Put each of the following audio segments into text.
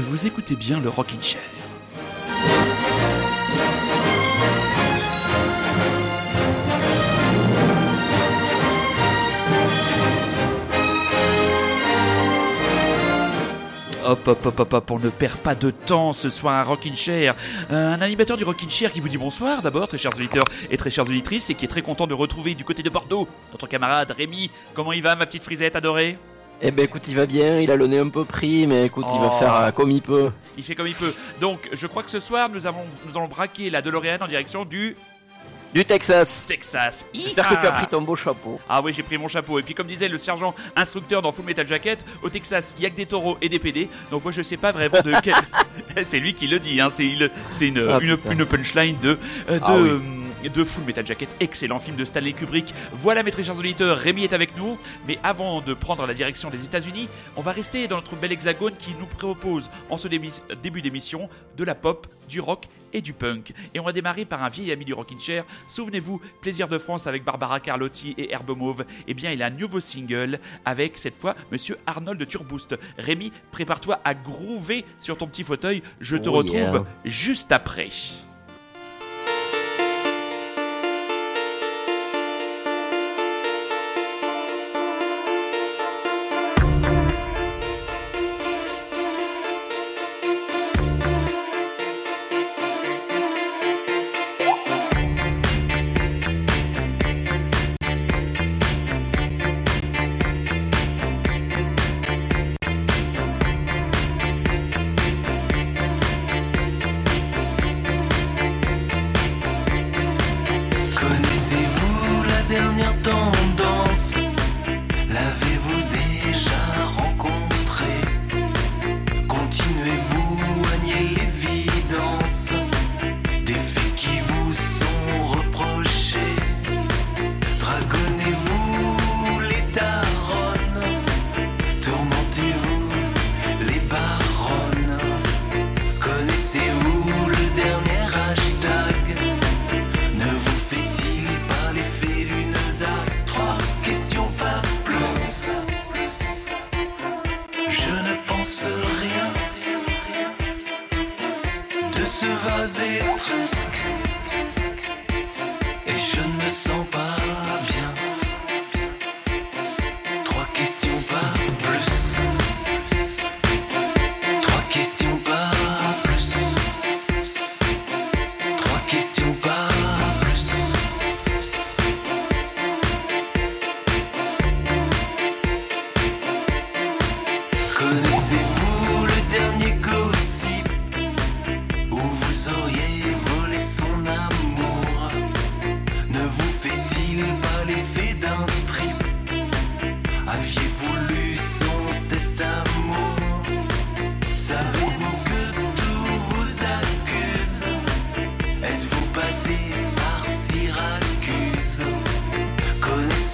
vous écoutez bien le Rockin' Chair. Hop, hop, hop, hop, hop, on ne perd pas de temps ce soir à Rockin' Chair. Euh, un animateur du Rockin' Chair qui vous dit bonsoir d'abord, très chers auditeurs et très chères auditrices, et qui est très content de retrouver du côté de Bordeaux notre camarade Rémi. Comment il va, ma petite frisette adorée? Eh ben écoute, il va bien, il a le nez un peu pris, mais écoute, il va Oh. faire euh, comme il peut. Il fait comme il peut. Donc, je crois que ce soir, nous, avons, nous allons braquer la DeLorean en direction du Du Texas Texas. J'espère que tu as pris ton beau chapeau. Ah oui, j'ai pris mon chapeau. Et puis, comme disait le sergent instructeur dans Full Metal Jacket, au Texas, il y a que des taureaux et des PD. Donc, moi, je sais pas vraiment de quel. c'est lui qui le dit, hein. C'est une, Ah, une, punchline de. euh, de Ah oui. De Full Metal Jacket, excellent film de Stanley Kubrick. Voilà mes très chers auditeurs, Rémi est avec nous. Mais avant de prendre la direction des États-Unis, on va rester dans notre bel hexagone qui nous propose en ce début d'émission de la pop, du rock et du punk. Et on va démarrer par un vieil ami du Rockin' Chair. Souvenez-vous, Plaisir de France avec Barbara Carlotti et Herbe Mauve. Eh bien, il a un nouveau single avec cette fois Monsieur Arnold Turboost. Rémi, prépare-toi à groover sur ton petit fauteuil. Je te Oh retrouve yeah. juste après.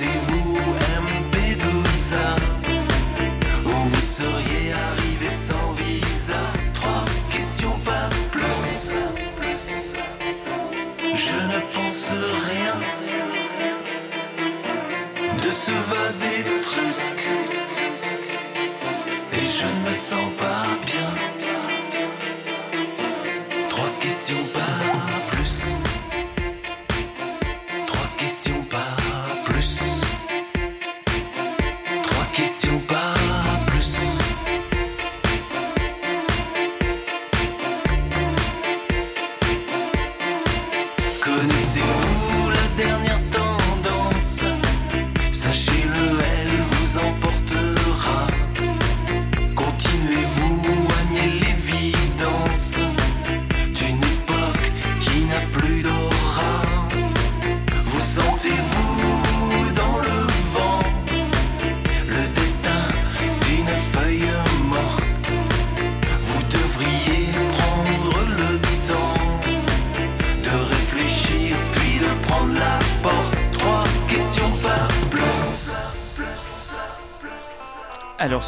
see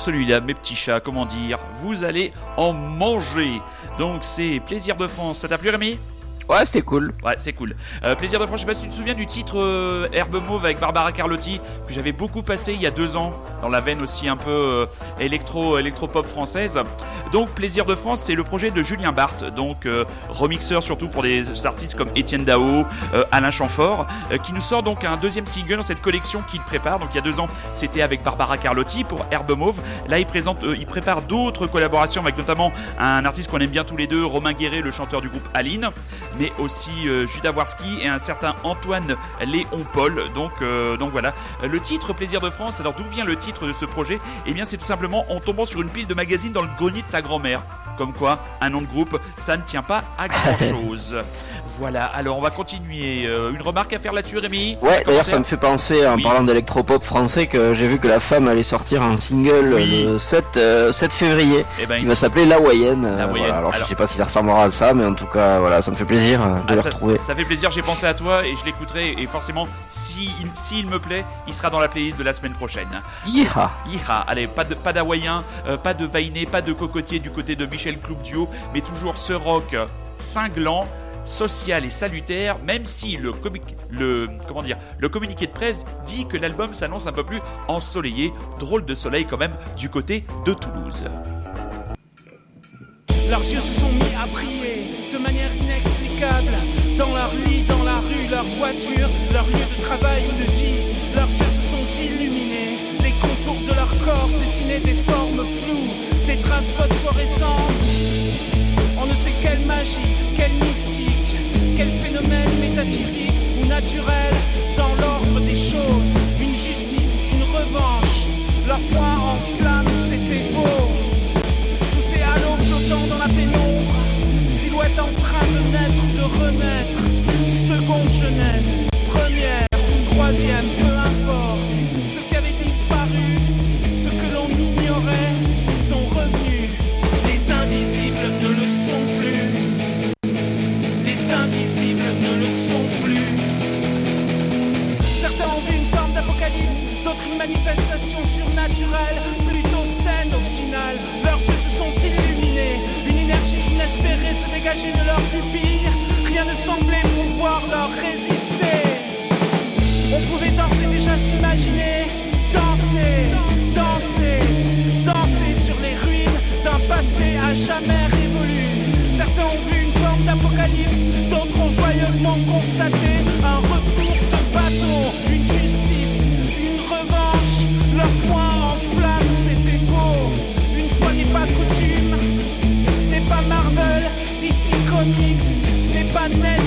celui-là, mes petits chats, comment dire, vous allez en manger. Donc c'est Plaisir de France. Ça t'a plu Rémi? Ouais, c'était cool. Ouais, c'est cool. Euh, Plaisir de France, je sais pas si tu te souviens du titre euh, Herbe Mauve avec Barbara Carlotti, que j'avais beaucoup passé il y a deux ans, dans la veine aussi un peu euh, électro, électro-pop française. Donc, Plaisir de France, c'est le projet de Julien Barthes, donc euh, remixeur surtout pour des artistes comme Étienne Dao, euh, Alain Chamfort, euh, qui nous sort donc un deuxième single dans cette collection qu'il prépare. Donc, il y a deux ans, c'était avec Barbara Carlotti pour Herbe Mauve. Là, il présente, il prépare d'autres collaborations avec notamment un artiste qu'on aime bien tous les deux, Romain Guéret, le chanteur du groupe Aline mais aussi Judas Warski et un certain Antoine Léon Paul. Donc, donc voilà. Le titre Plaisir de France, alors d'où vient le titre de ce projet? Eh bien, c'est tout simplement en tombant sur une pile de magazines dans le grenier de sa grand-mère. Comme quoi, un nom de groupe, ça ne tient pas à grand chose. voilà, alors on va continuer. Euh, une remarque à faire là-dessus, Rémi? Ouais, d'ailleurs, ça me fait penser, en Oui. parlant d'électropop français, que j'ai vu que la femme allait sortir un single Oui. le 7, euh, 7 février Eh ben, qui il- va s'appeler La Hawaïenne. Euh, La Hawaïenne. voilà, alors, je Alors- sais pas si ça ressemblera à ça, mais en tout cas, voilà, ça me fait plaisir euh, de Ah, le ça, retrouver. ça fait plaisir, j'ai pensé à toi et je l'écouterai. Et forcément, s'il si, il me plaît, il sera dans la playlist de la semaine prochaine. Yeeha. Iha, allez, pas de pas d'hawaïen, euh, pas de vainé, pas de cocotier du côté de Michel Cloub Duo, mais toujours ce rock cinglant, social et salutaire, même si le le comment dire, le communiqué de presse dit que l'album s'annonce un peu plus ensoleillé, drôle de soleil quand même du côté de Toulouse. Leurs yeux se sont mis à briller de manière inexplicable. Dans leur lit, dans la rue, leur voiture, leur lieu de travail ou de vie. Leurs yeux se sont illuminés. Les contours de leur corps dessinaient des formes floues, des traces phosphorescentes. On ne sait quelle magie, quelle mystique, quel phénomène métaphysique ou naturel dans l'ordre des choses. Une justice, une revanche. Leur poing en flamme, c'était beau. Tous ces halos flottant dans la pénombre, silhouette en train de naître, de renaître. Seconde jeunesse, première, troisième, une manifestation surnaturelle, plutôt saine au final. Leurs yeux se sont illuminés, une énergie inespérée se dégageait de leurs pupilles. Rien ne semblait pouvoir leur résister. On pouvait d'ores et déjà s'imaginer danser, danser, danser sur les ruines d'un passé à jamais révolu. Certains ont vu une forme d'apocalypse, d'autres ont joyeusement constaté ce n'est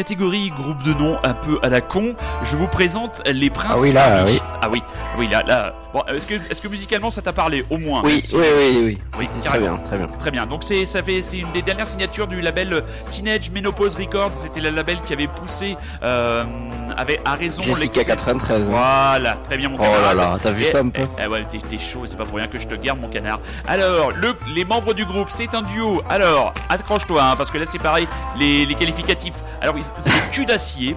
catégorie groupe de noms un peu à la con, je vous présente les Princes Ah oui, là, Harry. oui. Ah oui, oui, là, là. Bon, est-ce que, est-ce que musicalement ça t'a parlé au moins? Oui, si- oui, oui, oui. Oui, Très bien, très bien. Très bien. Donc c'est ça fait c'est une des dernières signatures du label Teenage Menopause Records. C'était le label qui avait poussé euh, avait à raison Jessica l'excès- 93. Voilà, très bien mon Oh là là, t'as vu Et- ça un peu? eh, eh ouais, t'es, chaud, c'est pas pour rien que je te garde mon canard. Alors, le, les membres du groupe, c'est un duo. Alors, accroche-toi, hein, parce que là c'est pareil, les, les qualificatifs. Alors, ils- vous avez cul d'acier,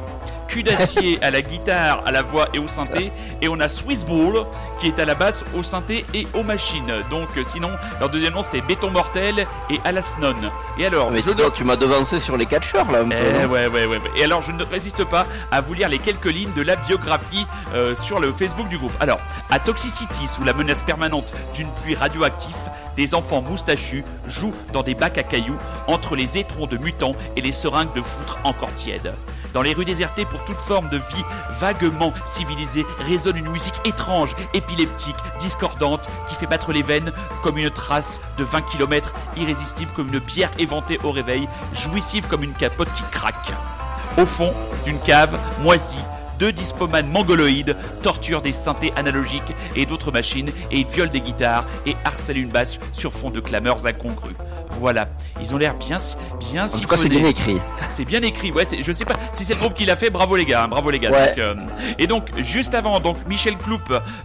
cul d'acier à la guitare, à la voix et au synthé, et on a Swiss Ball qui est à la basse, au synthé et aux machines. Donc, euh, sinon, leur deuxième nom c'est Béton Mortel et Alasnon. Et alors, Mais je tu m'as devancé sur les catcheurs là un peu. eh ouais, ouais, ouais. Et alors, je ne résiste pas à vous lire les quelques lignes de la biographie euh, sur le Facebook du groupe. Alors, à Toxicity, sous la menace permanente d'une pluie radioactive, des enfants moustachus jouent dans des bacs à cailloux entre les étrons de mutants et les seringues de foutre encore tièdes. Dans les rues désertées pour toute forme de vie vaguement civilisée résonne une musique étrange, épileptique, discordante, qui fait battre les veines comme une trace de 20 km, irrésistible comme une bière éventée au réveil, jouissive comme une capote qui craque. Au fond d'une cave moisie, deux dispomanes mongoloïdes torturent des synthés analogiques et d'autres machines et ils violent des guitares et harcèlent une basse sur fond de clameurs incongrues. Voilà, ils ont l'air bien, bien En tout cas, c'est bien écrit. C'est bien écrit, ouais. Je sais pas si c'est le groupe qui l'a fait. Bravo les gars, hein, bravo les gars. Ouais. Donc, euh, et donc juste avant, donc Michel Cloup,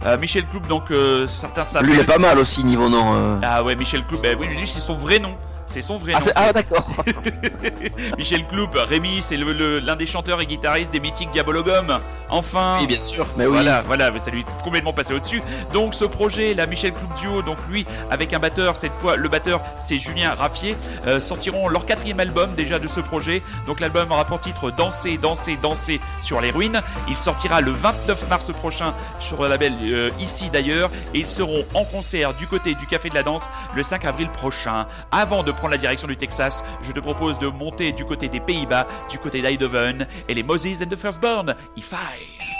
euh, Michel Cloup, donc euh, certains savent. Lui, il est pas mal aussi niveau nom. Ah ouais, Michel Cloup. bah oui, lui c'est son vrai nom. C'est son vrai Ah, nom. ah, d'accord. Michel Cloup, Rémi, c'est le- le- l'un des chanteurs et guitaristes des mythiques Diabologum. Enfin. Oui, bien sûr. Mais oui. Voilà, voilà, mais ça lui est complètement passé au-dessus. Donc ce projet, la Michel Cloup Duo, donc lui avec un batteur, cette fois le batteur c'est Julien Raffier, euh, sortiront leur quatrième album déjà de ce projet. Donc l'album aura pour titre Danser, danser, danser sur les ruines. Il sortira le 29 mars prochain sur le label euh, ici d'ailleurs et ils seront en concert du côté du Café de la Danse le 5 avril prochain. Avant de prendre la direction du Texas, je te propose de monter du côté des Pays-Bas, du côté d'Eindhoven, et les Moses and the Firstborn, If I.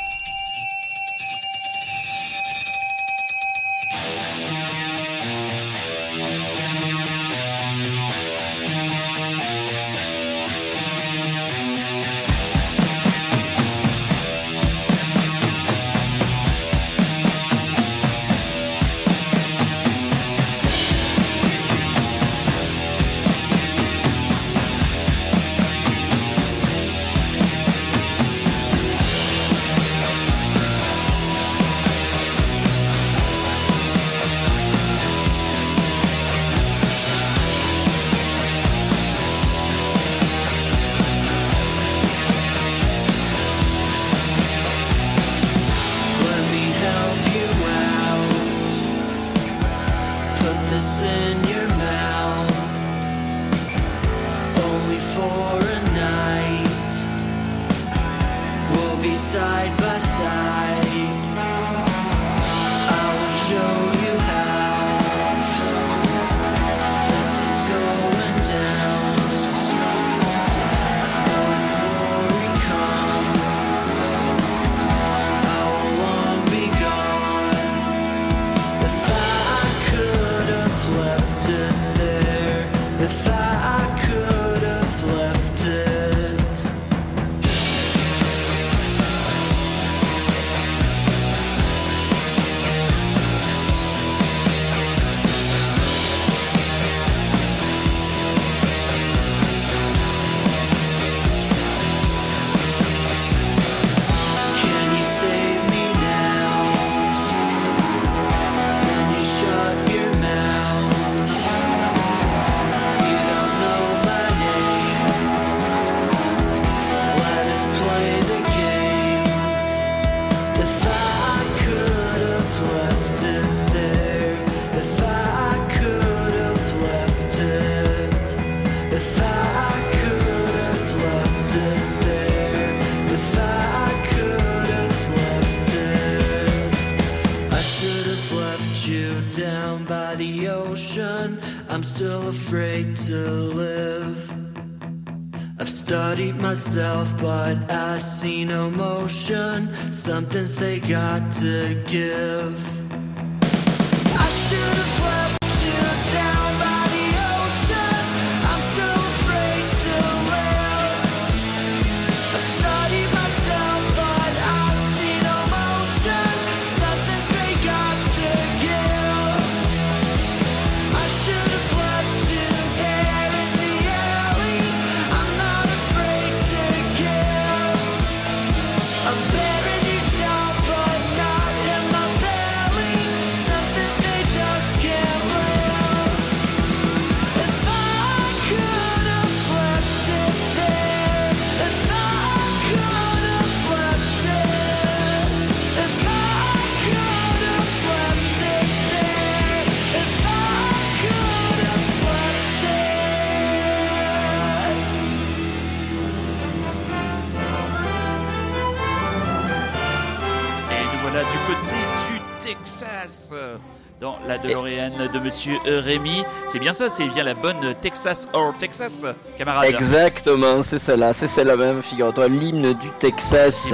I'm still afraid to live. I've studied myself, but I see no motion. Something's they got to give. Monsieur Rémi. C'est bien ça, c'est bien la bonne Texas or Texas, camarade. Exactement, c'est celle-là, c'est celle-là même, figure-toi, l'hymne du Texas.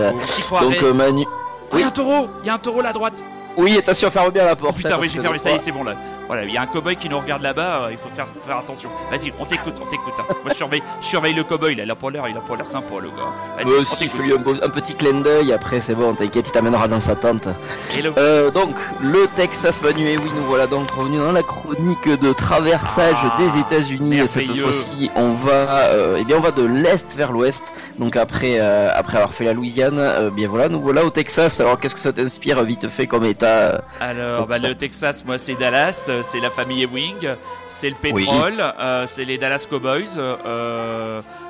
Donc euh, Manu... Oh, il y a un taureau, il y a un taureau là à droite. Oui, attention, ferme bien la Oh porte. putain, hein, oui, j'ai fermé, ça y est, c'est bon là. Voilà, il y a un cowboy qui nous regarde là-bas, euh, il faut faire, faire attention. Vas-y, on t'écoute, on t'écoute. hein. Moi, je surveille, je surveille le cowboy là, il a pas l'air, il a pas l'air sympa le gars. Moi aussi, fais-lui un, beau- un petit clin d'œil, après c'est bon, t'inquiète, il t'amènera dans sa tente. Et le- Euh, donc, le Texas Manu, et oui, nous voilà donc revenus dans la chronique de traversage Ah, des États-Unis. Cette fois-ci, on va, euh, eh bien, on va de l'est vers l'ouest. Donc après, euh, après avoir fait la Louisiane, bien voilà, nous voilà au Texas. Alors, qu'est-ce que ça t'inspire vite fait comme état Alors, bah, le Texas, moi, c'est Dallas, c'est la famille Ewing, c'est le pétrole, euh, c'est les Dallas Cowboys.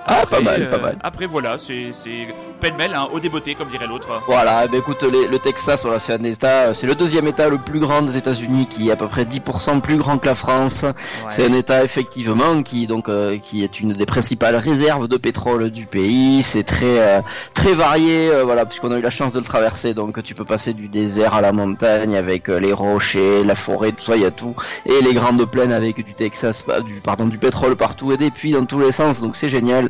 Euh, Ah, Après, pas mal, euh, pas mal. Après, voilà, c'est c'est pêle-mêle, hein, au débeauté, comme dirait l'autre. Voilà, ben écoute, les- le Texas, voilà, c'est un État, c'est le deuxième État le plus grand des États-Unis, qui est à peu près 10% plus grand que la France. C'est un État effectivement qui donc euh, qui est une des principales réserves de pétrole du pays. C'est très euh, très varié, euh, voilà, puisqu'on a eu la chance de le traverser. Donc tu peux passer du désert à la montagne avec euh, les rochers, la forêt, tout ça, il y a tout, et les grandes plaines avec du Texas, du pardon, du pétrole partout et des puits dans tous les sens. Donc c'est génial.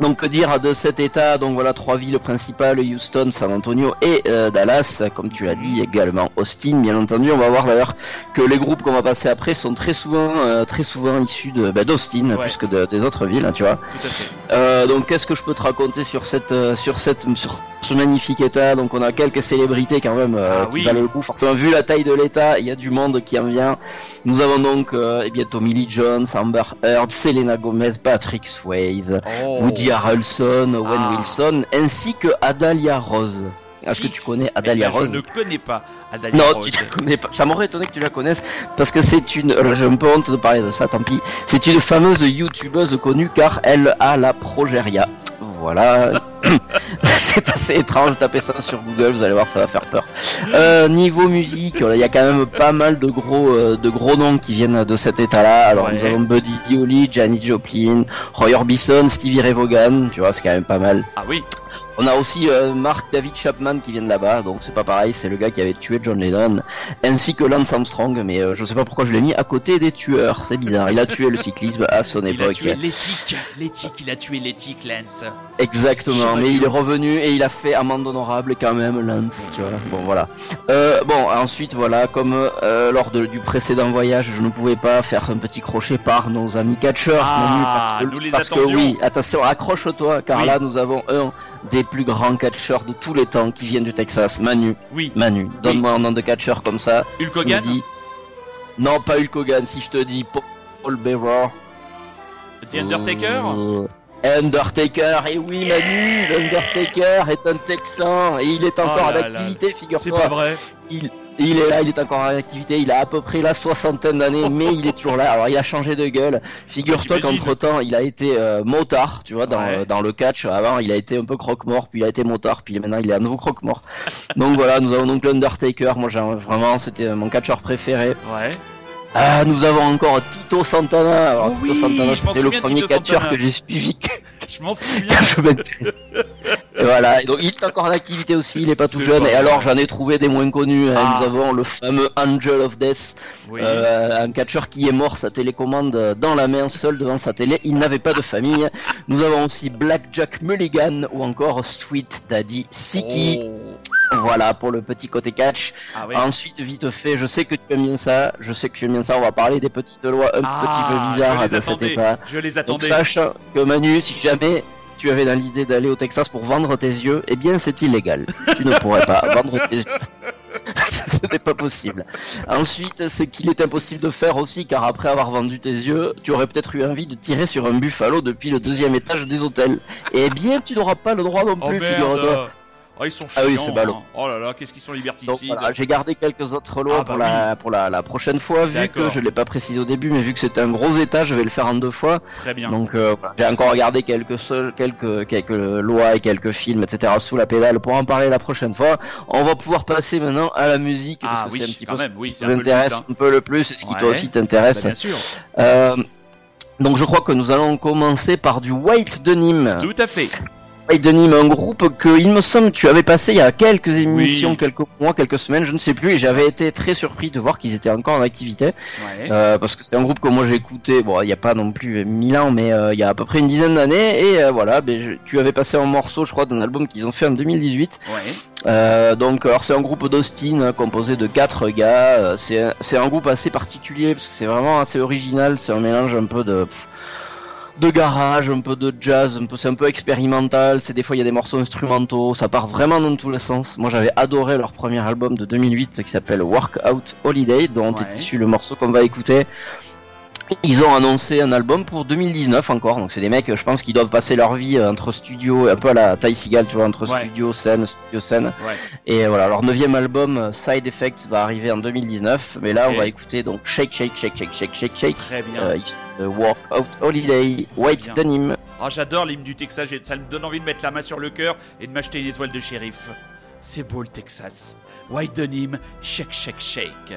Donc que dire de cet état? Donc voilà trois villes principales Houston, San Antonio et euh, Dallas, comme tu l'as dit également Austin. Bien entendu, on va voir d'ailleurs que les groupes qu'on va passer après sont très souvent euh, très souvent issus de bah, d'Austin Ouais. plus que de- des autres villes, hein, tu vois. Tout à fait. Euh, donc qu'est-ce que je peux te raconter sur cette sur cette sur ce magnifique état? Donc on a quelques célébrités quand même Ah qui oui. valent le coup. Forcément vu la taille de l'état, il y a du monde qui en vient. Nous avons donc eh bien Tommy Lee Jones, Amber Heard, Selena Gomez, Patrick Swayze. Oh. Woody Harrelson, Owen Ah. Wilson, ainsi que Adalia Rose. Est-ce que tu connais Eh Adalia ben, Rose Je ne connais pas Adalia Non, Rose. tu la connais pas. Ça m'aurait étonné que tu la connaisses parce que c'est une. euh, J'ai un peu honte de parler de ça, tant pis. C'est une fameuse youtubeuse connue car elle a la progéria. Voilà. c'est assez étrange de taper ça sur Google, vous allez voir, ça va faire peur. Euh, niveau musique, il y a quand même pas mal de gros, euh, de gros noms qui viennent de cet état-là. Alors Ouais. nous avons Buddy Holly, Janis Joplin, Roy Orbison, Stevie Ray Vaughan, tu vois, c'est quand même pas mal. Ah oui. On a aussi euh, Mark David Chapman qui vient de là-bas, donc c'est pas pareil, c'est le gars qui avait tué John Lennon, ainsi que Lance Armstrong, mais euh, je sais pas pourquoi je l'ai mis à côté des tueurs, c'est bizarre. Il a tué le cyclisme à son Il a époque. tué l'éthique. L'éthique, il a tué l'éthique, Lance. Exactement, mais il est revenu et il a fait amende honorable quand même, Lance, tu vois. Bon voilà. Euh, bon, ensuite voilà, comme euh, lors de- du précédent voyage, je ne pouvais pas faire un petit crochet par nos amis catcheurs, Ah, parce que, nous les parce que attendions. oui, attention, accroche-toi, car Oui. là nous avons un des plus grands catcheurs de tous les temps qui vient du Texas, Manu. Oui. Manu, donne-moi un nom de catcheur comme ça. Hulk Hogan. dis- Non, pas Hulk Hogan. Si je te dis Paul Bearer. The Undertaker. Euh, Undertaker, et oui Manu, l'Undertaker est un Texan et il est encore Oh en activité, C'est pas figure-toi. vrai. Il, il est là, il est encore en activité, il a à peu près la soixantaine d'années, mais il est toujours là. Alors il a changé de gueule. Figure-toi qu'entre temps, il a été euh, motard, tu vois, dans, Ouais. euh, dans le catch. Avant, il a été un peu croque-mort, puis il a été motard, puis maintenant il est à nouveau croque-mort. donc voilà, nous avons donc l'Undertaker. Moi, j'ai vraiment, c'était mon catcheur préféré. Ouais. Ah, nous avons encore Tito Santana. Alors, Oh Tito Santana, c'était le premier Tito catcheur Santana. que j'ai suivi Je m'en souviens. je. Et voilà, et donc il est encore en activité aussi, il est pas tout jeune. pas Et alors j'en ai trouvé des moins connus. hein. Ah. Nous avons le fameux Angel of Death, Oui. euh, un catcheur qui est mort, sa télécommande dans la main, seul devant sa télé. Il n'avait pas de famille. Nous avons aussi Blackjack Mulligan ou encore Sweet Daddy Siki. Oh. Voilà pour le petit côté catch. Ah oui. Ensuite, vite fait, je sais que tu aimes bien ça. Je sais que tu aimes bien ça. On va parler des petites lois un Ah, petit peu je bizarres de cet état. Je les Donc attendais. sache que Manu, si jamais tu avais dans l'idée d'aller au Texas pour vendre tes yeux, eh bien c'est illégal. tu ne pourrais pas vendre tes yeux. Ce n'est pas possible. Ensuite, ce qu'il est impossible de faire aussi, car après avoir vendu tes yeux, tu aurais peut-être eu envie de tirer sur un buffalo depuis le deuxième étage des hôtels. Eh bien, tu n'auras pas le droit non Oh plus, figure-toi. Oh, ils sont chiants. Ah oui, c'est ballot. hein. Oh là là, qu'est-ce qu'ils sont liberticides. voilà, j'ai gardé quelques autres lois Ah, bah pour, la, pour la, la prochaine fois, vu que je l'ai pas précisé au début, mais vu que c'était un gros état, je vais le faire en deux fois. Très bien. Donc euh, j'ai encore regardé quelques, quelques, quelques lois et quelques films, etc. sous la pédale pour en parler la prochaine fois. On va pouvoir passer maintenant à la musique, ah parce oui, c'est un petit quand peu même, oui, ce c'est qui un peu le but, m'intéresse un peu le plus, ce qui Ouais. toi aussi Bah, t'intéresse. bien sûr. Euh, donc je crois que nous allons commencer par du White Denim. Tout à fait. White Denim, un groupe que il me semble tu avais passé il y a quelques émissions, Oui. quelques mois, quelques semaines, je ne sais plus, et j'avais été très surpris de voir qu'ils étaient encore en activité. Ouais. Euh, parce que c'est un groupe que moi j'ai écouté, bon, il n'y a pas non plus mille ans, mais euh, il y a à peu près une dizaine d'années, et euh, voilà, ben, je- tu avais passé un morceau, je crois, d'un album qu'ils ont fait en 2018. Ouais. Euh, donc, alors c'est un groupe d'Austin hein, composé de quatre gars. c'est un- groupe assez particulier parce que c'est vraiment assez original. C'est un mélange un peu de pff, de garage, un peu de jazz, un peu c'est un peu expérimental. C'est des fois il y a des morceaux instrumentaux. Ça part vraiment dans tous les sens. Moi j'avais adoré leur premier album de 2008 qui s'appelle Workout Holiday, dont Ouais. est issu le morceau qu'on va écouter. Ils ont annoncé un album pour 2019 encore, donc c'est des mecs, je pense, qui doivent passer leur vie euh, entre studio, un peu à la Ty Seagal, tu vois, entre Ouais. studio, scène, studio, scène. Ouais. Et voilà, leur neuvième album, euh, Side Effects, va arriver en 2019. Mais là, on va écouter donc Shake, Shake, Shake, Shake, Shake, Shake, Shake. Très bien. Euh, Walk Out Holiday, White. Denim. Ah, j'adore l'hymne du Texas, ça me donne envie de mettre la main sur le cœur et de m'acheter une étoile de shérif. C'est beau le Texas. White Denim, shake, shake, shake.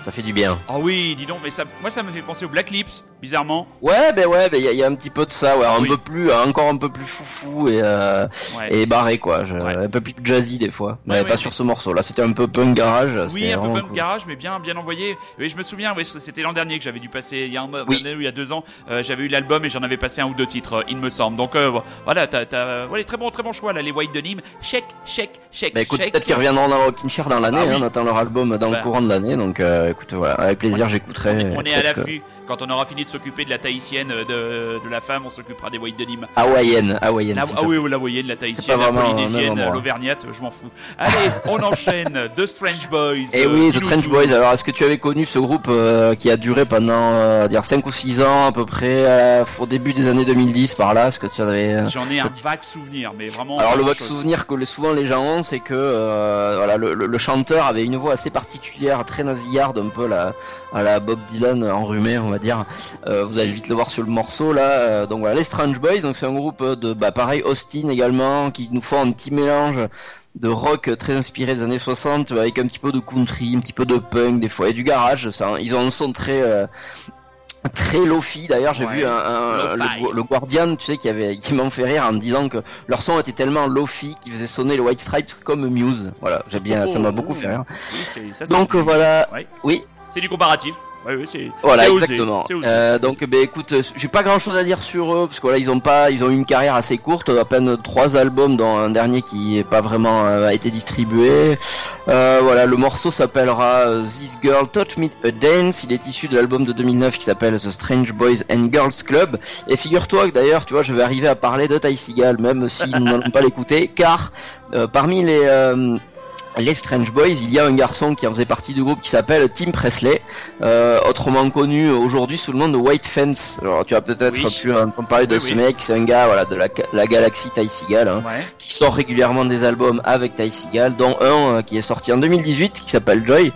Ça fait du bien. Ah oui, dis donc, mais ça, moi ça me fait penser au Black Lips, bizarrement. Ouais, ben ouais, ben il y, a- y a un petit peu de ça, ouais, un Oui. peu plus, encore un peu plus foufou et, euh, Ouais. et barré quoi, je- Ouais. un peu plus jazzy des fois, mais Ouais, pas ouais, sur ce morceau. Là, c'était un peu punk garage. Oui, un peu punk cool. garage, mais bien, bien envoyé. Oui, je me souviens, oui, c'était l'an dernier que j'avais dû passer, il y a un Oui. an ou il y a deux ans, euh, j'avais eu l'album et j'en avais passé un ou deux titres, euh, il me semble. Donc euh, voilà, t'as, voilà, très bon, très bon choix là, les White Denim. Shake, shake, shake, Bah écoute, peut-être qu'ils reviendront dans Rockin' dans l'année, Ah oui. hein, on attend leur album dans Bah. le courant de l'année, donc euh, écoute, voilà, avec plaisir, j'écouterai. On est, on est à l'affût. Quand on aura fini de s'occuper de la tahitienne euh, de, de la femme, on s'occupera des White Denim. Hawaïenne, hawaïenne. Ah te oui, la moyenne, la tahitienne, la polynésienne, l'auvergnate, je m'en fous. Allez, on enchaîne. The Strange Boys. Et euh, oui, The tout. Boys. Alors, est-ce que tu avais connu ce groupe euh, qui a duré pendant, euh, dire 5 ou 6 ans à peu près, au début des années 2010 par là? Est-ce que tu en avais J'en ai un vague souvenir, mais vraiment. Alors le vague souvenir que souvent les gens ont, c'est que voilà, le, le- le chanteur avait une voix assez particulière, très nasillarde, un peu la, à la Bob Dylan enrhumé, on va dire. Euh, vous allez vite le voir sur le morceau là. Euh, donc voilà, les Strange Boys, donc c'est un groupe de, bah pareil, Austin également, qui nous font un petit mélange de rock très inspiré des années 60 avec un petit peu de country, un petit peu de punk des fois et du garage. Ça, ils ont un son très euh, très lofi d'ailleurs j'ai Ouais. vu un, un- Lo-fi. le, le Guardian tu sais qui avait qui m'en fait rire en me disant que leur son était tellement lofi qu'ils faisait sonner les White Stripes comme Muse voilà j'ai bien ça m'a Oh, beaucoup fait rire Oui, ça, donc voilà Ouais. oui C'est du comparatif. Ouais, ouais, c'est Voilà, osé, exactement. osé. Euh, donc, ben écoute, j'ai pas grand chose à dire sur eux parce que voilà, ils ont pas, ils ont eu une carrière assez courte, à peine trois albums, dont un dernier qui est pas vraiment euh, a été distribué. Euh, voilà, le morceau s'appellera This Girl Taught Me a Dance. Il est issu de l'album de 2009 qui s'appelle The Strange Boys and Girls Club. Et figure-toi que d'ailleurs, tu vois, je vais arriver à parler de Ty Seagal, même si nous n'allons pas l'écouter, car parmi les les Strange Boys, il y a un garçon qui en faisait partie du groupe qui s'appelle Tim Presley, euh, autrement connu aujourd'hui sous le nom de White Fence. Alors tu as peut-être Oui. pu entendre parler de Oui, ce oui. mec, c'est un gars voilà de la, la galaxie Ty Seagal, hein, Ouais. qui sort régulièrement des albums avec Ty Seagal, dont un euh, qui est sorti en 2018 qui s'appelle Joy.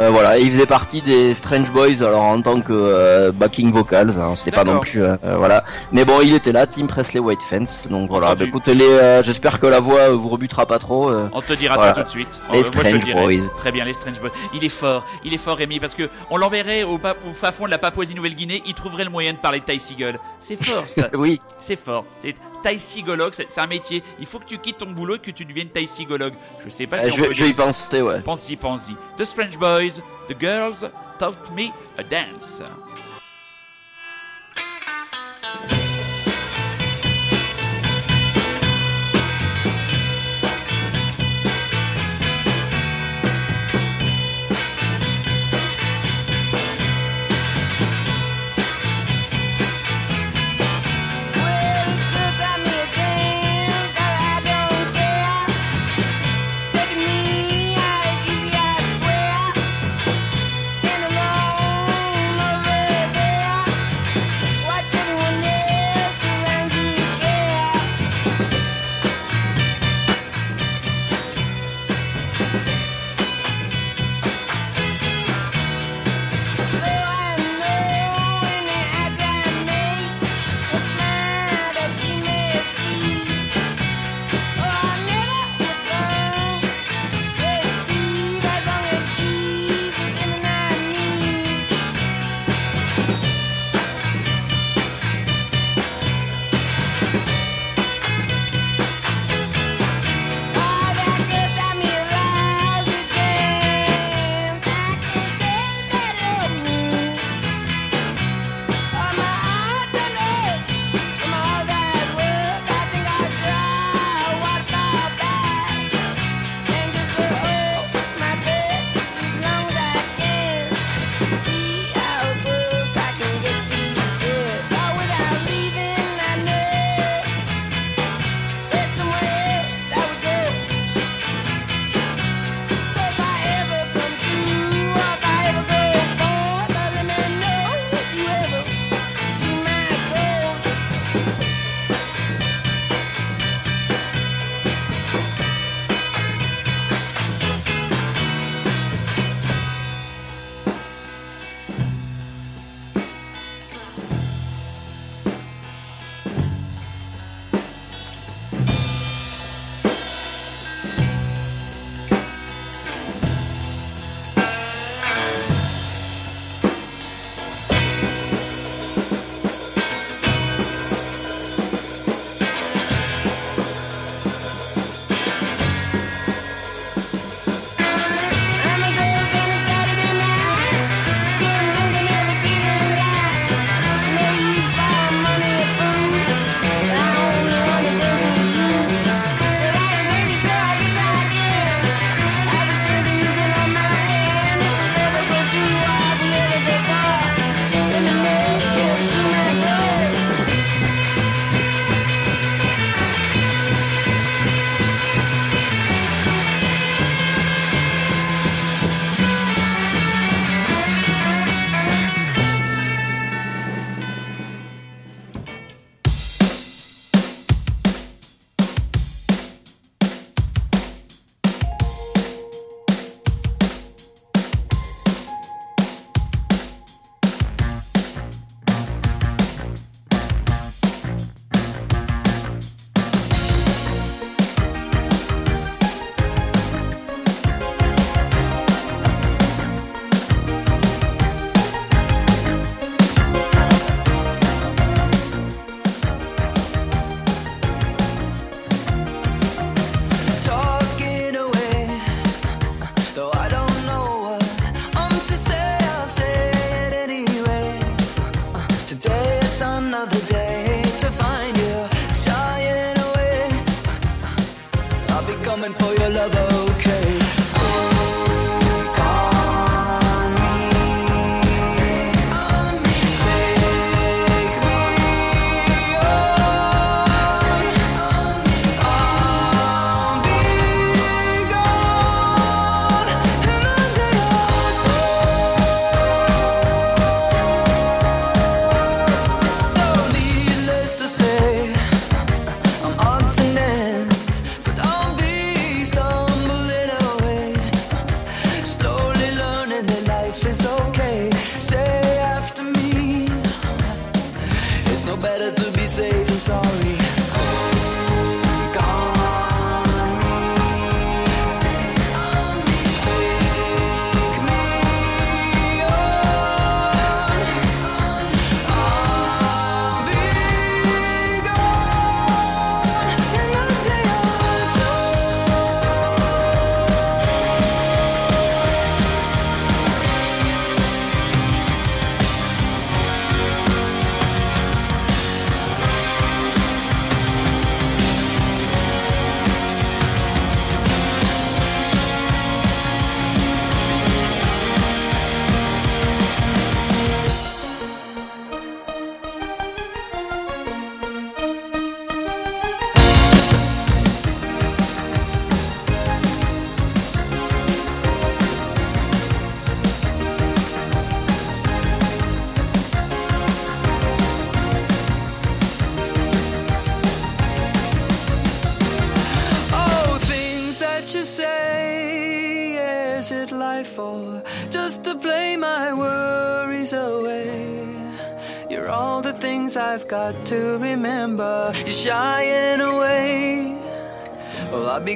Euh, voilà, il faisait partie des Strange Boys, alors en tant que euh, backing vocals, hein, c'était pas non plus, euh, voilà. Mais bon, il était là, Tim Presley White Fence, donc voilà. Bah, écoutez, les, j'espère que la voix vous rebutera pas trop. On te dira Voilà. ça tout de suite. Les moi, Strange. Boys. Très bien, les Strange Boys. Il est fort, il est fort, Rémi, parce que on l'enverrait au, au fin fond de la Papouasie-Nouvelle-Guinée, il trouverait le moyen de parler de Ty Seagull. C'est fort, ça. Oui, C'est fort. C'est Ty c'est un métier. Il faut que tu quittes ton boulot et que tu deviennes Ty. Je sais pas si euh, on je, peut je y penser, ouais. Pense-y, pense-y. The Strange Boys, The Girls Taught Me a Dance.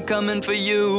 Coming for you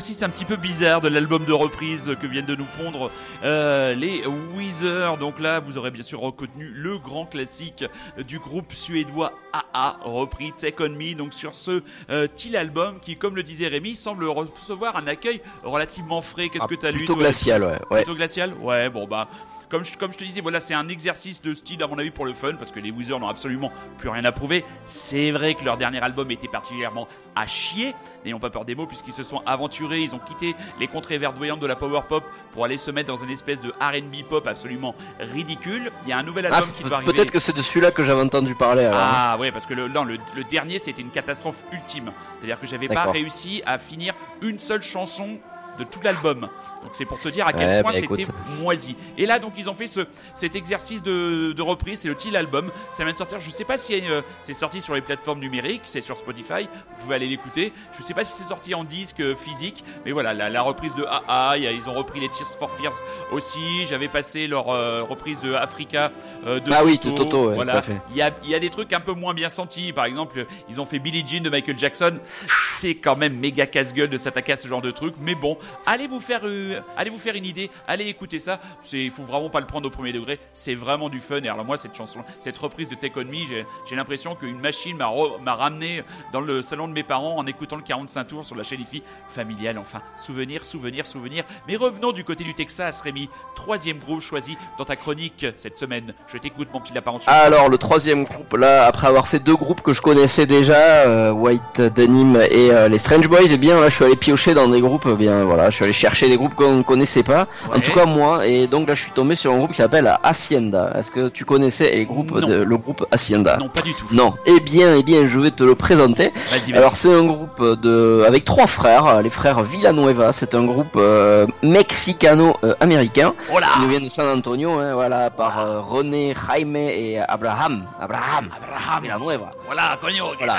L'exercice un petit peu bizarre de l'album de reprise que viennent de nous pondre euh, les Weezer. Donc là, vous aurez bien sûr reconnu le grand classique du groupe suédois AA, repris Take On Me. Donc sur ce euh, petit album qui, comme le disait Rémi, semble recevoir un accueil relativement frais. Qu'est-ce Ah, que t'as lu Plutôt glacial, ouais. ouais. Plutôt glacial? Ouais, bon bah. Comme je, comme je te disais, voilà, c'est un exercice de style, à mon avis, pour le fun, parce que les Weezer n'ont absolument plus rien à prouver. C'est vrai que leur dernier album était particulièrement à chier, n'ayons pas peur des mots, puisqu'ils se sont aventurés, ils ont quitté les contrées verdoyantes de la power pop pour aller se mettre dans une espèce de R&B pop absolument ridicule. Il y a un nouvel Ah, album qui doit arriver. peut-être que c'est de celui-là que j'avais entendu parler. Alors. Ah ouais, parce que le, non, le, le dernier c'était une catastrophe ultime. C'est-à-dire que j'avais pas réussi à finir une seule chanson de tout l'album. Donc c'est pour te dire à quel Ouais, point bah, c'était moisi. Et là donc ils ont fait ce, cet exercice de, de reprise, c'est le Till album. Ça vient de sortir, je sais pas si euh, c'est sorti sur les plateformes numériques, c'est sur Spotify, vous pouvez aller l'écouter. Je sais pas si c'est sorti en disque euh, physique, mais voilà, la, la reprise de AA, y a- ils ont repris les Tears for Fears aussi. J'avais passé leur euh, reprise de Africa euh, de Ah oui, de Toto, ouais, voilà. tout à fait. Il y a, il y a des trucs un peu moins bien sentis. Par exemple, ils ont fait Billie Jean de Michael Jackson. C'est quand même méga casse-gueule de s'attaquer à ce genre de truc. Mais bon, allez vous faire, euh, allez vous faire une idée. Allez écouter ça. C'est, il faut vraiment pas le prendre au premier degré. C'est vraiment du fun. Et alors moi, cette chanson, cette reprise de Take On Me, j'ai, l'impression qu'une machine m'a, ramené dans le salon de mes parents en écoutant le 45 tours sur la chaîne IFI familiale. Enfin, souvenir, souvenir, souvenir. Mais revenons du côté du Texas, Rémi. Troisième groupe choisi dans ta chronique cette semaine. Je t'écoute, mon petit lapin. Alors le troisième groupe là, après avoir fait deux groupes que je connaissais déjà, euh, White Denim et euh, les Strange Boys, et bien là je suis allé piocher dans des groupes, eh bien voilà, je suis allé chercher des groupes qu'on ne connaissait pas, en tout cas moi, et donc là je suis tombé sur un groupe qui s'appelle Hacienda. Est-ce que tu connaissais les groupes Non. de, le groupe Hacienda? Non, pas du tout. Non. Eh bien, eh bien, je vais te le présenter. Vas-y, vas-y. Alors c'est un groupe de avec trois frères, les frères Villanueva. C'est un groupe euh, mexicano-américain. oh là Ils nous viennent de San Antonio, hein, voilà, par euh, René, Jaime et Abraham. Abraham. Abraham. Villanueva. Voilà, qu'est-ce Voilà.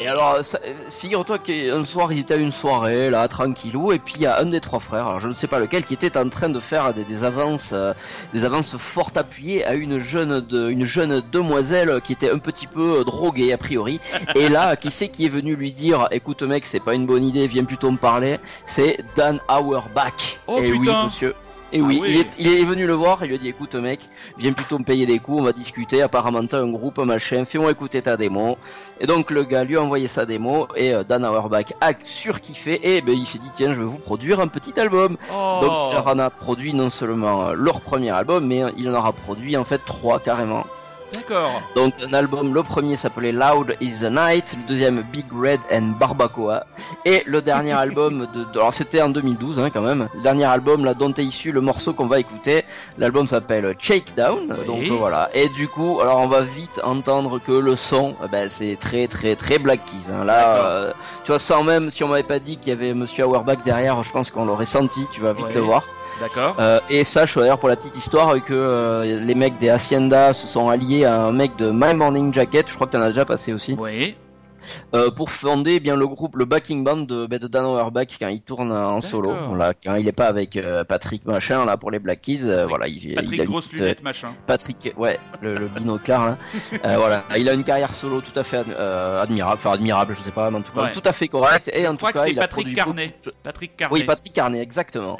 Et alors, figure-toi qu'un soir, ils étaient à une soirée, là, tranquillou, et puis il y a un des trois frères, alors je ne sais pas lequel, qui était en train de faire des, des avances, euh, des avances fort appuyées à une jeune, de, une jeune demoiselle qui était un petit peu euh, droguée, a priori. Et là, qui c'est qui est venu lui dire, écoute mec, c'est pas une bonne idée, viens plutôt me parler, c'est Dan Auerbach. Oh, et oui, putain. monsieur. Et Ah oui. Il, est, il est venu le voir, il lui a dit écoute mec, viens plutôt me payer des coups, on va discuter, apparemment t'as un groupe, machin, fais-moi écouter ta démo. Et donc le gars lui a envoyé sa démo et euh, Dan Auerbach a surkiffé et ben, il s'est dit tiens je vais vous produire un petit album. Oh. Donc il leur en a produit non seulement euh, leur premier album mais euh, il en aura produit en fait trois carrément. D'accord. Donc un album, le premier s'appelait Loud is the Night, le deuxième Big Red and Barbacoa, et le dernier album de, de- alors c'était en 2012 hein, quand même, le dernier album là dont est issu le morceau qu'on va écouter, l'album s'appelle Shakedown, Oui. donc euh, voilà, et du coup alors on va vite entendre que le son, eh ben, c'est très très très Black Keys, hein. là euh, tu vois sans même si on m'avait pas dit qu'il y avait Monsieur Auerbach derrière, je pense qu'on l'aurait senti, tu vas vite Ouais. le voir. D'accord. Euh, et sache d'ailleurs pour la petite histoire que euh, les mecs des Hacienda se sont alliés à un mec de My Morning Jacket, je crois que t'en as déjà passé aussi, Oui. euh, pour fonder eh bien le groupe, le backing band de, ben, de Dan Auerbach quand il tourne en solo, voilà, quand il est pas avec euh, Patrick machin là pour les Black Keys, euh, Patrick- voilà, il, il Patrick a une grosse lunettes machin. euh, Patrick, ouais, le, le binoclard Euh, voilà, il a une carrière solo tout à fait euh, admirable, enfin admirable, je sais pas, mais en tout cas Ouais. tout à fait correcte et en Je tout crois que cas c'est il a Patrick produit Carnet. beaucoup Patrick Carnet. Oui, Patrick Carnet, exactement.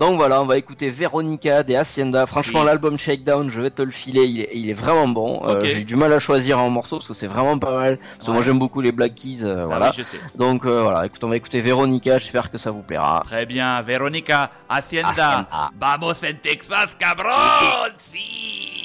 Donc voilà, on va écouter Veronica des Hacienda. Franchement, l'album Shakedown, je vais te le filer, il est, il est vraiment bon. Euh, j'ai du mal à choisir en morceaux parce que c'est vraiment pas mal. Parce que moi j'aime beaucoup les Black Keys. Euh, ah voilà. Donc euh, voilà, écoute, on va écouter Veronica, j'espère que ça vous plaira. Très bien, Veronica, Hacienda. Vamos en Texas, cabrón! si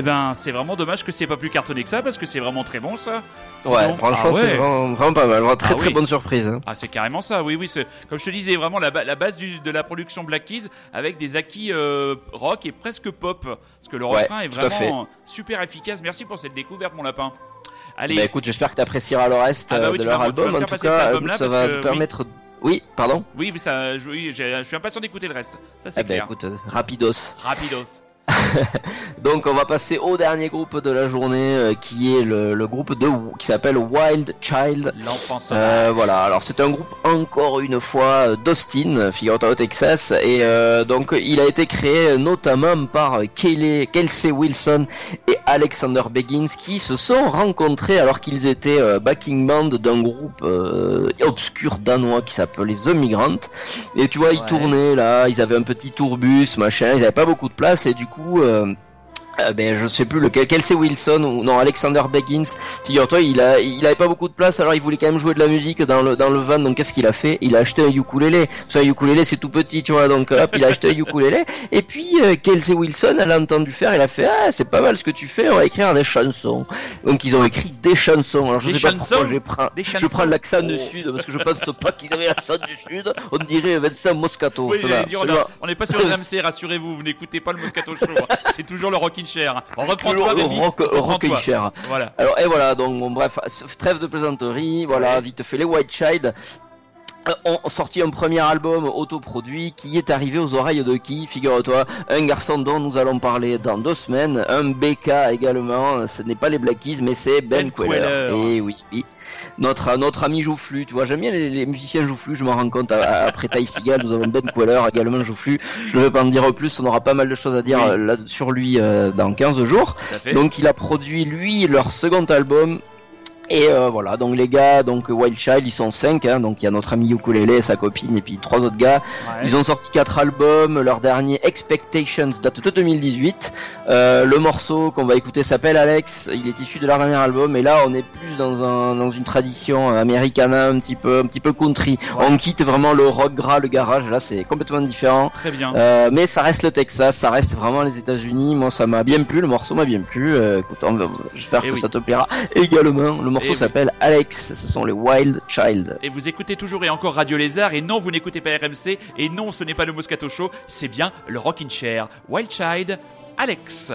Eh ben, c'est vraiment dommage que c'est pas plus cartonné que ça parce que c'est vraiment très bon ça. Ouais, franchement, Ah ouais. c'est vraiment, vraiment pas mal. Vraiment Très Ah très oui. bonne surprise. hein. Ah, c'est carrément ça, oui, oui. c'est- Comme je te disais, vraiment la, ba- la base du- de la production Black Keys avec des acquis euh, rock et presque pop. Parce que le Ouais, refrain est vraiment super efficace. Merci pour cette découverte, mon lapin. Allez, Bah écoute, j'espère que tu apprécieras le reste Ah bah euh, oui, de tu leur album. En tout cas, album-là ça va te permettre. Oui, pardon. oui, mais ça, je, oui, j'ai- je suis impatient d'écouter le reste. Ça, c'est Eh ben clair. écoute, euh, rapidos. Rapidos. Donc on va passer au dernier groupe de la journée euh, qui est le, le groupe de qui s'appelle Wild Child. L'enfant. Euh, voilà, alors c'est un groupe encore une fois euh, d'Austin, figure-toi au Texas, et euh, donc il a été créé notamment par Kelly- Kelsey Wilson et Alexander Beggins qui se sont rencontrés alors qu'ils étaient backing band d'un groupe obscur danois qui s'appelait The Migrant. Et tu vois, ils tournaient là, ils avaient un petit tourbus, machin, ils avaient pas beaucoup de place et du coup. Euh, euh, ben je sais plus lequel, Kelsey Wilson ou non Alexander Beggins. Figure-toi, il a, il avait pas beaucoup de place, alors il voulait quand même jouer de la musique dans le dans le van. Donc qu'est-ce qu'il a fait? Il a acheté un ukulélé. Parce un ukulélé c'est tout petit, tu vois. Donc hop, il a acheté un ukulélé. Et puis euh, Kelsey Wilson, elle a entendu faire, il a fait ah c'est pas mal ce que tu fais, on va écrire des chansons. Donc ils ont écrit des chansons. Alors je Des sais pas pourquoi j'ai pris Des je prends l'accent du Oh. sud parce que je pense pas qu'ils avaient l'accent du sud. On dirait Vincent Moscato. Oui, dire, on n'est pas sur le RMC, rassurez-vous, vous n'écoutez pas le Moscato Show. hein. C'est toujours le Rockin' Rock Reprends-toi. et cher. Voilà. Alors et voilà donc bon, bref trêve de plaisanterie voilà vite fait les White Child ont sorti un premier album autoproduit qui est arrivé aux oreilles de qui Figure-toi, un garçon dont nous allons parler dans deux semaines, un BK également, ce n'est pas les Black Keys mais c'est Ben, Ben Queller. Et oui, oui. Notre, notre ami Joufflu, tu vois, j'aime bien les, les musiciens Joufflu, je m'en rends compte après Ty Seagal, nous avons Ben Queller également Joufflu, je ne vais pas en dire plus, on aura pas mal de choses à dire Oui. euh, là, sur lui euh, dans 15 jours. Donc il a produit lui leur second album. Et euh, voilà, donc les gars, donc Wild Child, ils sont cinq, hein, donc il y a notre ami Ukulele, sa copine, et puis trois autres gars. Ouais. Ils ont sorti quatre albums, leur dernier Expectations date de 2018. Euh, le morceau qu'on va écouter s'appelle Alex, il est issu de leur dernier album, et là on est plus dans, un, dans une tradition américana, un petit peu, un petit peu country. Ouais. On quitte vraiment le rock gras, le garage, là c'est complètement différent. Très bien. Euh, mais ça reste le Texas, ça reste vraiment les États-Unis. Moi, ça m'a bien plu, le morceau m'a bien plu. Euh, écoute, j'espère Eh que oui. ça te plaira également. Le morceau Eh oui. s'appelle Alex, ce sont les Wild Child. Et vous écoutez toujours et encore Radio Lézard. Et non, vous n'écoutez pas RMC. Et non, ce n'est pas le Moscato Show. C'est bien le Rockin' Chair. Wild Child, Alex.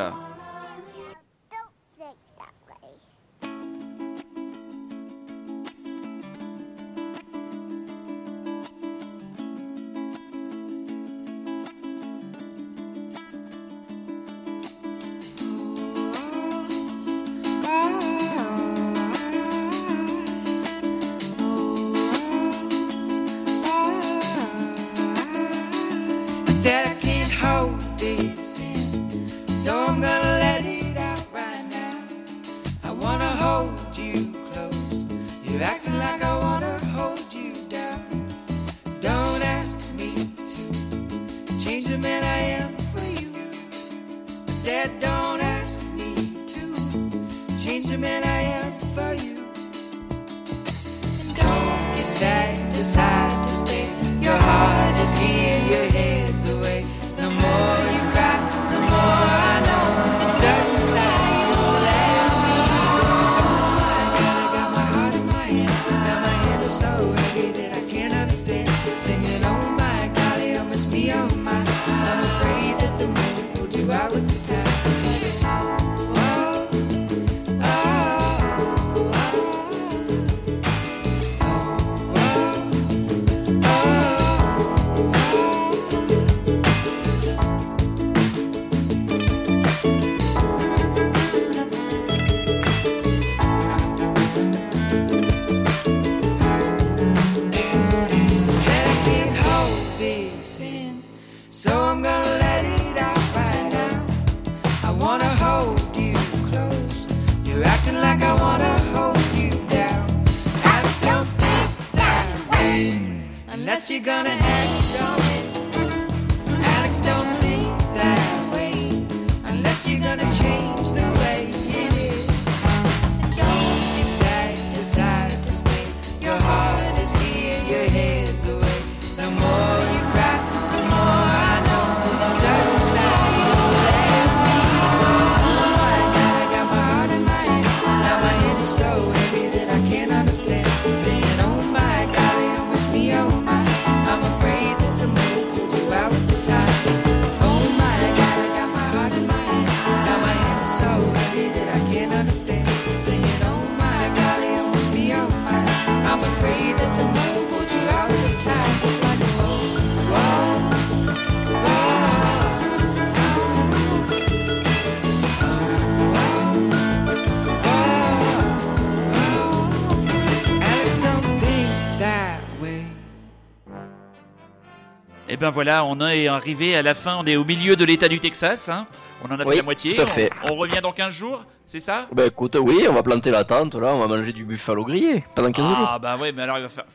Ben voilà, on est arrivé à la fin, on est au milieu de l'état du Texas. Hein. On en a fait la moitié. tout à fait. On, on revient dans 15 jours, c'est ça? Bah écoute, oui, on va planter la tente, là, on va manger du buffalo grillé pendant 15 jours. Ah bah ouais, mais alors il va faire.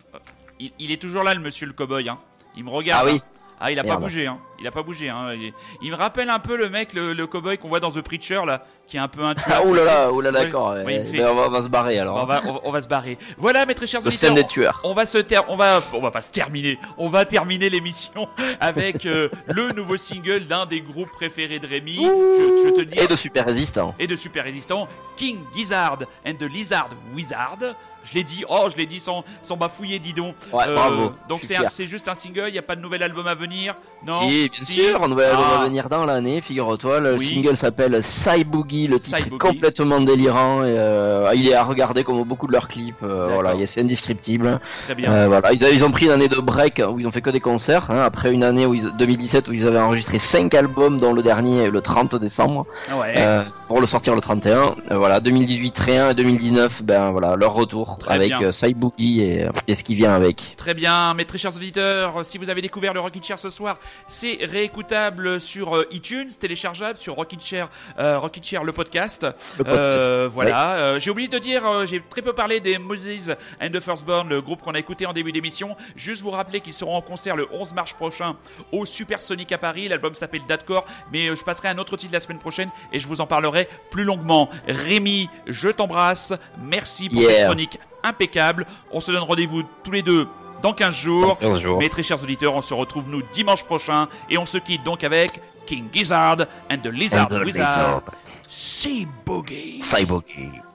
Il, il est toujours là, le monsieur le cowboy. Hein. Il me regarde. Ah oui. hein. Ah, il a pas bougé, hein. Il a pas bougé, hein. Il, il me rappelle un peu le mec, le, le cowboy qu'on voit dans The Preacher, là, qui est un peu intuable. Ah, oulala, oulala, Ouais, d'accord. ouais, ouais. il me fait- Ben, on, va, on va se barrer alors. On va, on, va- on va se barrer. Voilà, mes très chers Le auditeurs. des tueurs. On va se ter on va, on va pas se terminer. On va terminer l'émission avec euh, le nouveau single d'un des groupes préférés de Rémi. Je, je te dis. Et de super résistants. et de super résistant, King Gizzard and the Lizard Wizard. Je l'ai dit, oh, je l'ai dit sans, sans bafouiller, dis donc. Ouais, bravo, Donc c'est juste un single, il n'y a pas de nouvel album à venir. Non? Si, bien sûr, un nouvel album Ah. à venir dans l'année, figure-toi. Le Oui. single s'appelle Psy Boogie, le titre est complètement délirant. Et, euh, il est à regarder comme beaucoup de leurs clips. euh, voilà, c'est indescriptible. Très bien. Euh, voilà, ils, ont pris une année de break où ils ont fait que des concerts. hein, après une année où ils, 2017 où ils avaient enregistré 5 albums, dont le dernier le 30 décembre, ouais. euh, pour le sortir le 31. Euh, voilà, 2018 rien et 2019, ben voilà, leur retour Très avec bien. euh, Psy Boogie et, et ce qui vient avec. Très bien, mes très chers auditeurs, si vous avez découvert le Rockin' Chair ce soir, c'est réécoutable sur euh, iTunes, téléchargeable sur Rockin' Chair, euh, Rockin' Chair le podcast. Le podcast. Euh, voilà, Euh, j'ai oublié de dire, euh, j'ai très peu parlé des Moses and the Firstborn, le groupe qu'on a écouté en début d'émission. Juste vous rappeler qu'ils seront en concert le 11 mars prochain au Supersonic à Paris. L'album s'appelle Dadcore, mais euh, je passerai un autre titre la semaine prochaine et je vous en parlerai plus longuement. Rémi, je t'embrasse. Merci pour Yeah. cette chronique impeccable. On se donne rendez-vous tous les deux dans 15 jours. Dans 15 jours. Mes très chers auditeurs, on se retrouve nous dimanche prochain et on se quitte donc avec King Gizzard and the Lizard And the Wizard. Sea Boogie.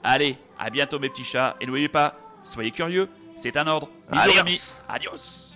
Allez, à bientôt mes petits chats et n'oubliez pas, soyez curieux, c'est un ordre. Bisous Adios. Rémi. Adios.